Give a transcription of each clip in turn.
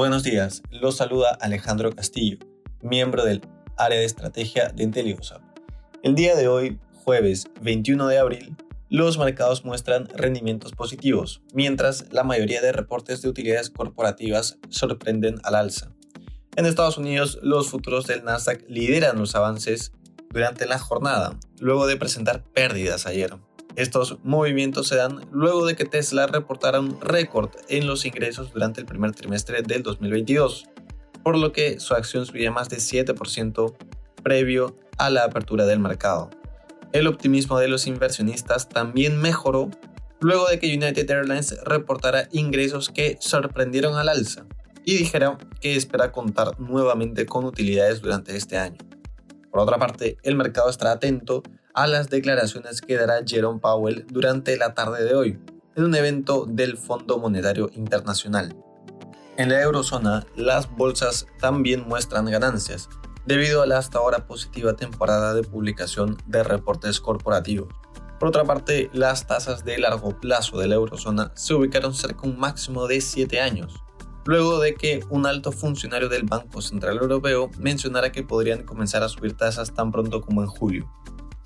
Buenos días, los saluda Alejandro Castillo, miembro del área de estrategia de Inteliosap. El día de hoy, jueves 21 de abril, los mercados muestran rendimientos positivos, mientras la mayoría de reportes de utilidades corporativas sorprenden al alza. En Estados Unidos, los futuros del Nasdaq lideran los avances durante la jornada, luego de presentar pérdidas ayer. Estos movimientos se dan luego de que Tesla reportara un récord en los ingresos durante el primer trimestre del 2022, por lo que su acción subía más de 7% previo a la apertura del mercado. El optimismo de los inversionistas también mejoró luego de que United Airlines reportara ingresos que sorprendieron al alza y dijera que espera contar nuevamente con utilidades durante este año. Por otra parte, el mercado estará atento a las declaraciones que dará Jerome Powell durante la tarde de hoy, en un evento del Fondo Monetario Internacional. En la eurozona, las bolsas también muestran ganancias, debido a la hasta ahora positiva temporada de publicación de reportes corporativos. Por otra parte, las tasas de largo plazo de la eurozona se ubicaron cerca de un máximo de 7 años, luego de que un alto funcionario del Banco Central Europeo mencionara que podrían comenzar a subir tasas tan pronto como en julio.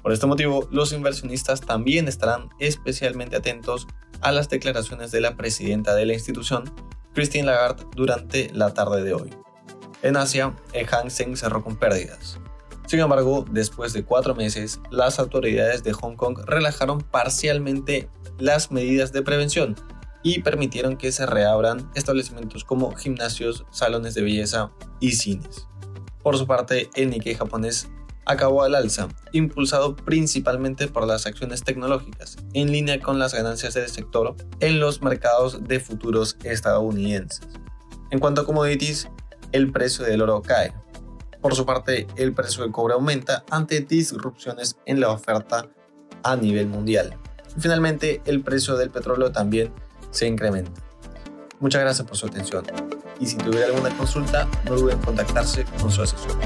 Por este motivo, los inversionistas también estarán especialmente atentos a las declaraciones de la presidenta de la institución, Christine Lagarde, durante la tarde de hoy. En Asia, el Hang Seng cerró con pérdidas. Sin embargo, después de cuatro meses, las autoridades de Hong Kong relajaron parcialmente las medidas de prevención y permitieron que se reabran establecimientos como gimnasios, salones de belleza y cines. Por su parte, el Nikkei japonés acabó al alza, impulsado principalmente por las acciones tecnológicas, en línea con las ganancias del sector en los mercados de futuros estadounidenses. En cuanto a commodities, el precio del oro cae. Por su parte, el precio del cobre aumenta ante disrupciones en la oferta a nivel mundial. Y finalmente, el precio del petróleo también se incrementa. Muchas gracias por su atención y si tuviera alguna consulta, no duden en contactarse con su asesor.